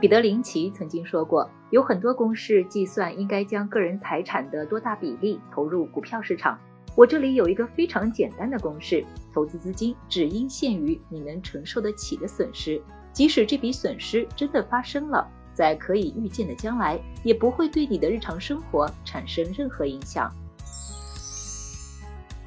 彼得林奇曾经说过，有很多公式计算应该将个人财产的多大比例投入股票市场。我这里有一个非常简单的公式：投资资金只应限于你能承受得起的损失，即使这笔损失真的发生了，在可以预见的将来，也不会对你的日常生活产生任何影响。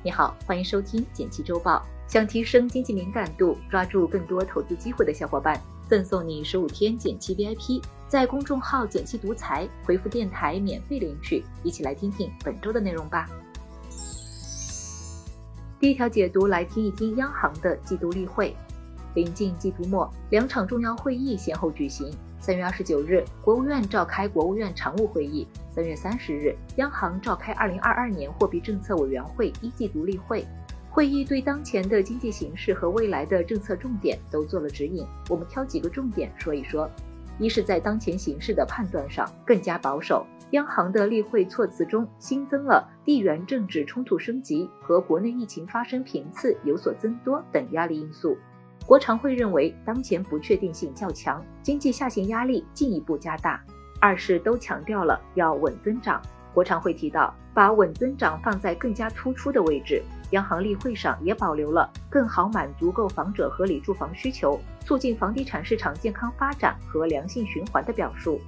你好，欢迎收听简七周报。想提升经济敏感度，抓住更多投资机会的小伙伴，赠送你十五天减七 VIP，在公众号“减七独裁回复“电台”免费领取。一起来听听本周的内容吧。第一条解读，来听一听央行的季度例会。临近季度末，两场重要会议先后举行。三月二十九日，国务院召开国务院常务会议；三月三十日，央行召开二零二二年货币政策委员会一季度例会。会议对当前的经济形势和未来的政策重点都做了指引。我们挑几个重点说一说。一是，在当前形势的判断上更加保守。央行的例会措辞中新增了地缘政治冲突升级和国内疫情发生频次有所增多等压力因素。国常会认为当前不确定性较强，经济下行压力进一步加大。二是都强调了要稳增长。国常会提到，把稳增长放在更加突出的位置。央行例会上也保留了更好满足购房者合理住房需求、促进房地产市场健康发展和良性循环的表述。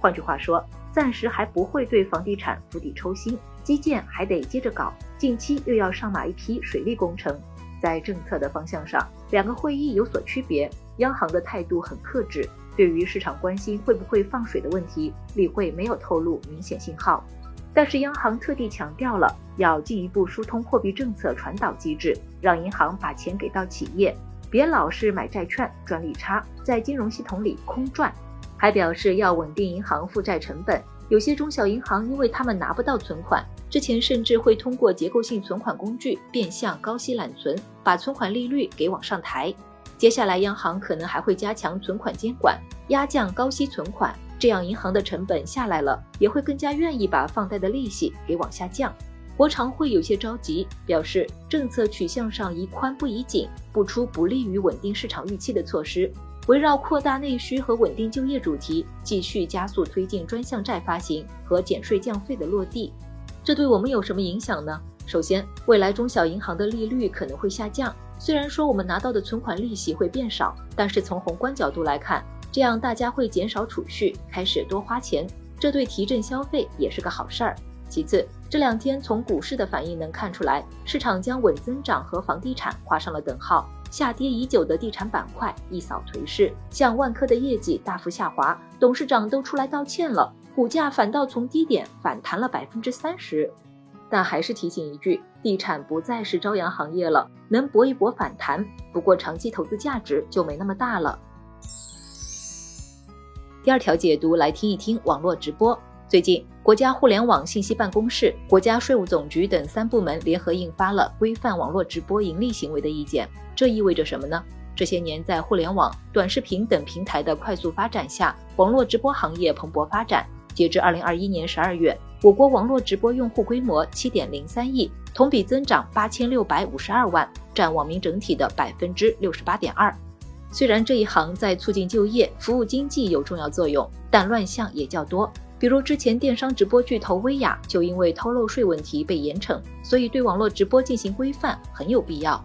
换句话说，暂时还不会对房地产釜底抽薪，基建还得接着搞。近期又要上马一批水利工程。在政策的方向上，两个会议有所区别。央行的态度很克制，对于市场关心会不会放水的问题，例会没有透露明显信号。但是央行特地强调了要进一步疏通货币政策传导机制，让银行把钱给到企业，别老是买债券赚利差，在金融系统里空转。还表示要稳定银行负债成本，有些中小银行因为他们拿不到存款，之前甚至会通过结构性存款工具变相高息揽存，把存款利率给往上抬。接下来央行可能还会加强存款监管，压降高息存款，这样银行的成本下来了，也会更加愿意把放贷的利息给往下降。国常会有些着急，表示政策取向上宜宽不宜紧，不出不利于稳定市场预期的措施。围绕扩大内需和稳定就业主题，继续加速推进专项债发行和减税降费的落地。这对我们有什么影响呢？首先，未来中小银行的利率可能会下降。虽然说我们拿到的存款利息会变少，但是从宏观角度来看，这样大家会减少储蓄，开始多花钱，这对提振消费也是个好事儿。其次，这两天从股市的反应能看出来，市场将稳增长和房地产画上了等号。下跌已久的地产板块一扫颓势，像万科的业绩大幅下滑，董事长都出来道歉了，股价反倒从低点反弹了百分之三十。但还是提醒一句，地产不再是朝阳行业了，能搏一搏反弹，不过长期投资价值就没那么大了。第二条解读来听一听网络直播。最近，国家互联网信息办公室、国家税务总局等三部门联合印发了规范网络直播盈利行为的意见。这意味着什么呢？这些年，在互联网、短视频等平台的快速发展下，网络直播行业蓬勃发展。截至二零二一年十二月，我国网络直播用户规模七点零三亿，同比增长八千六百五十二万，占网民整体的百分之六十八点二。虽然这一行在促进就业、服务经济有重要作用，但乱象也较多。比如之前电商直播巨头薇娅就因为偷漏税问题被严惩，所以对网络直播进行规范很有必要。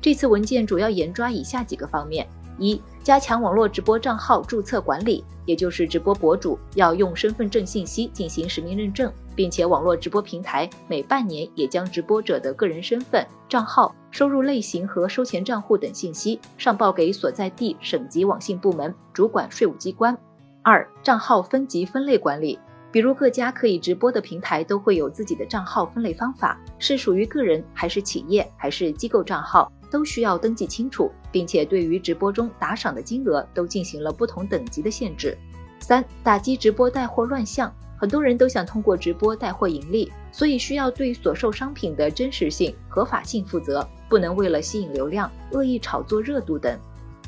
这次文件主要严抓以下几个方面：一、加强网络直播账号注册管理，也就是直播博主要用身份证信息进行实名认证，并且网络直播平台每半年也将直播者的个人身份、账号、收入类型和收钱账户等信息上报给所在地省级网信部门主管税务机关。二、账号分级分类管理，比如各家可以直播的平台都会有自己的账号分类方法，是属于个人还是企业还是机构账号，都需要登记清楚，并且对于直播中打赏的金额都进行了不同等级的限制。三、打击直播带货乱象，很多人都想通过直播带货盈利，所以需要对所售商品的真实性、合法性负责，不能为了吸引流量恶意炒作热度等。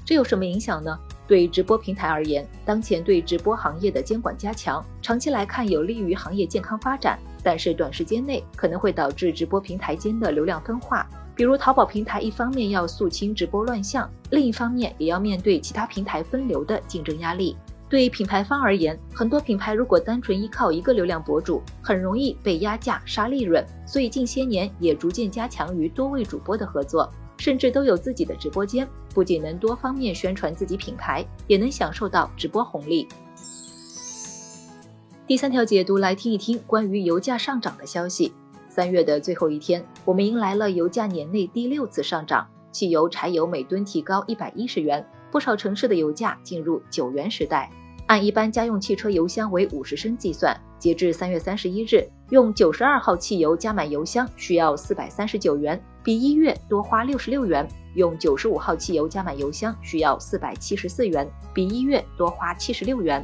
这有什么影响呢？对直播平台而言，当前对直播行业的监管加强，长期来看有利于行业健康发展。但是短时间内可能会导致直播平台间的流量分化。比如淘宝平台一方面要肃清直播乱象，另一方面也要面对其他平台分流的竞争压力。对品牌方而言，很多品牌如果单纯依靠一个流量博主，很容易被压价杀利润。所以近些年也逐渐加强与多位主播的合作，甚至都有自己的直播间，不仅能多方面宣传自己品牌，也能享受到直播红利。第三条解读来听一听关于油价上涨的消息。三月的最后一天，我们迎来了油价年内第六次上涨，汽油、柴油每吨提高一百一十元，不少城市的油价进入九元时代。按一般家用汽车油箱为五十升计算，截至三月三十一日，用九十二号汽油加满油箱需要四百三十九元，比一月多花六十六元；用九十五号汽油加满油箱需要四百七十四元，比一月多花七十六元。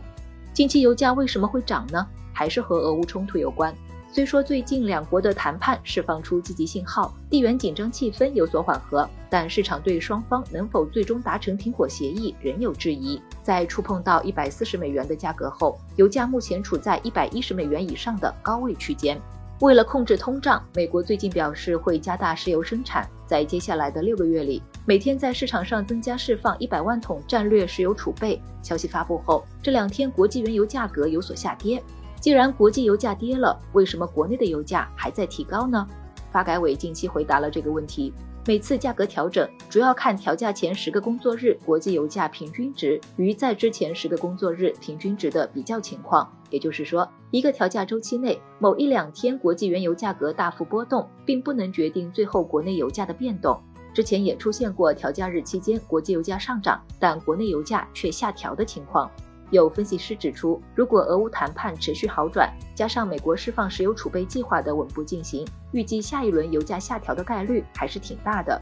近期油价为什么会涨呢？还是和俄乌冲突有关。虽说最近两国的谈判释放出积极信号，地缘紧张气氛有所缓和，但市场对双方能否最终达成停火协议仍有质疑。在触碰到一百四十美元的价格后，油价目前处在一百一十美元以上的高位区间。为了控制通胀，美国最近表示会加大石油生产，在接下来的六个月里，每天在市场上增加释放一百万桶战略石油储备。消息发布后，这两天国际原油价格有所下跌。既然国际油价跌了，为什么国内的油价还在提高呢？发改委近期回答了这个问题。每次价格调整主要看调价前十个工作日国际油价平均值与在之前十个工作日平均值的比较情况。也就是说，一个调价周期内某一两天国际原油价格大幅波动，并不能决定最后国内油价的变动。之前也出现过调价日期间国际油价上涨，但国内油价却下调的情况。有分析师指出，如果俄乌谈判持续好转，加上美国释放石油储备计划的稳步进行，预计下一轮油价下调的概率还是挺大的。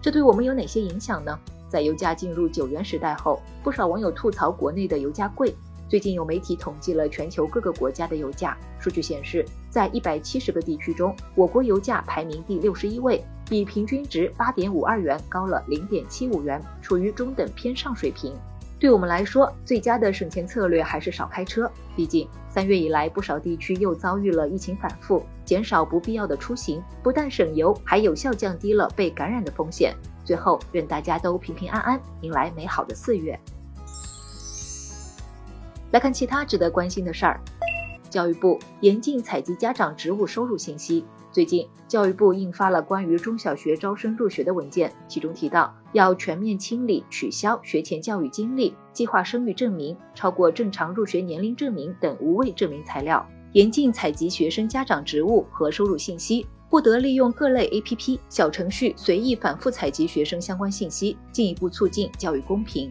这对我们有哪些影响呢？在油价进入九元时代后，不少网友吐槽国内的油价贵。最近有媒体统计了全球各个国家的油价，数据显示，在一百七十个地区中，我国油价排名第六十一位，比平均值八点五二元高了零点七五元，处于中等偏上水平。对我们来说，最佳的省钱策略还是少开车。毕竟三月以来，不少地区又遭遇了疫情反复，减少不必要的出行，不但省油，还有效降低了被感染的风险。最后，愿大家都平平安安，迎来美好的四月。来看其他值得关心的事儿，教育部严禁采集家长职务收入信息。最近，教育部印发了关于中小学招生入学的文件，其中提到要全面清理、取消学前教育经历、计划生育证明、超过正常入学年龄证明等无谓证明材料，严禁采集学生家长职务和收入信息，不得利用各类 APP、小程序随意反复采集学生相关信息，进一步促进教育公平。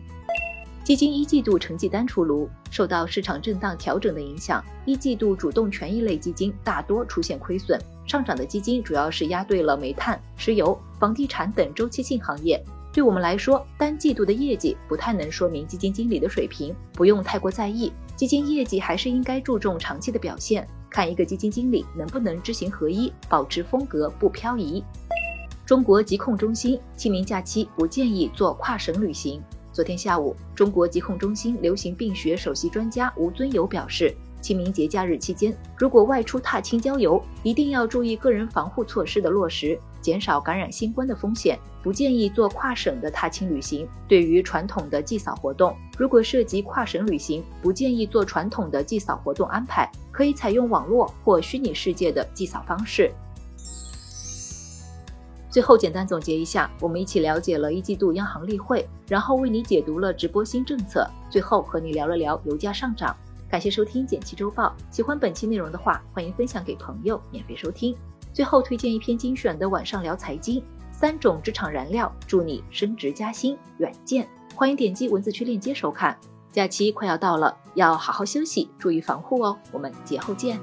基金一季度成绩单出炉，受到市场震荡调整的影响，一季度主动权益类基金大多出现亏损。上涨的基金主要是压对了煤炭、石油、房地产等周期性行业。对我们来说，单季度的业绩不太能说明基金经理的水平，不用太过在意。基金业绩还是应该注重长期的表现，看一个基金经理能不能知行合一，保持风格不漂移。中国疾控中心清明假期不建议做跨省旅行。昨天下午，中国疾控中心流行病学首席专家吴尊友表示，清明节假日期间，如果外出踏青郊游，一定要注意个人防护措施的落实，减少感染新冠的风险。不建议做跨省的踏青旅行。对于传统的祭扫活动，如果涉及跨省旅行，不建议做传统的祭扫活动安排，可以采用网络或虚拟世界的祭扫方式。最后简单总结一下，我们一起了解了一季度央行例会，然后为你解读了直播新政策，最后和你聊了聊油价上涨。感谢收听简七周报，喜欢本期内容的话，欢迎分享给朋友免费收听。最后推荐一篇精选的晚上聊财经，三种职场燃料，祝你升职加薪。远见，欢迎点击文字区链接收看。假期快要到了，要好好休息，注意防护哦。我们节后见。